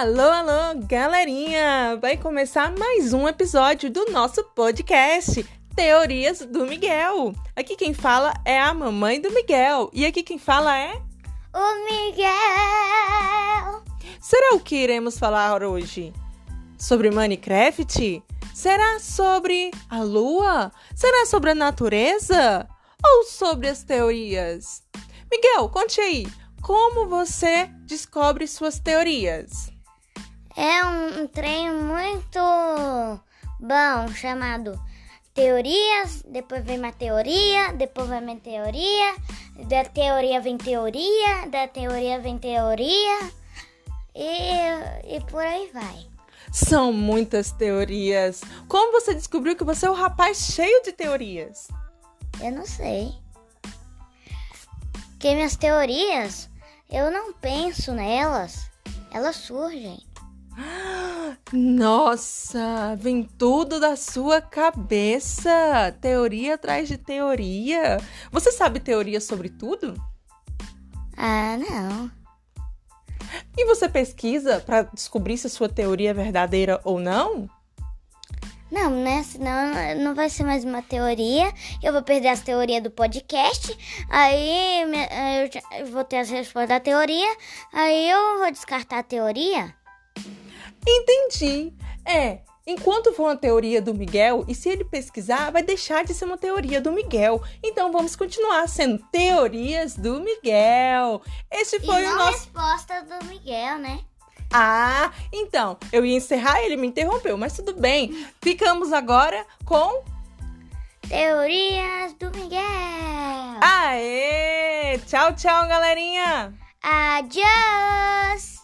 Alô, alô, galerinha! Vai começar mais um episódio do nosso podcast Teorias do Miguel. Aqui quem fala é a mamãe do Miguel e aqui quem fala é o Miguel. Será o que iremos falar hoje? Sobre Minecraft? Será sobre a lua? Será sobre a natureza? Ou sobre as teorias? Miguel, conte aí, como você descobre suas teorias? É um, trem muito bom chamado teorias, depois vem uma teoria, depois vem uma teoria, da teoria vem teoria, da teoria vem teoria e, e por aí vai. São muitas teorias. Como você descobriu que você é um rapaz cheio de teorias? Eu não sei. Porque minhas teorias, eu não penso nelas, elas surgem. Nossa, vem tudo da sua cabeça. Teoria atrás de teoria. Você sabe teoria sobre tudo? Ah, não. E você pesquisa para descobrir se a sua teoria é verdadeira ou não? Não, né? Senão não vai ser mais uma teoria. Eu vou perder as teorias do podcast. Aí eu vou ter as respostas da teoria. Aí eu vou descartar a teoria. Entendi. É, enquanto for uma teoria do Miguel, e se ele pesquisar, vai deixar de ser uma teoria do Miguel. Então vamos continuar sendo teorias do Miguel. Esse foi e o não nosso. resposta do Miguel, né? Ah, então, eu ia encerrar, ele me interrompeu, mas tudo bem. Ficamos agora com. Teorias do Miguel. Aê! Tchau, tchau, galerinha! Adiós!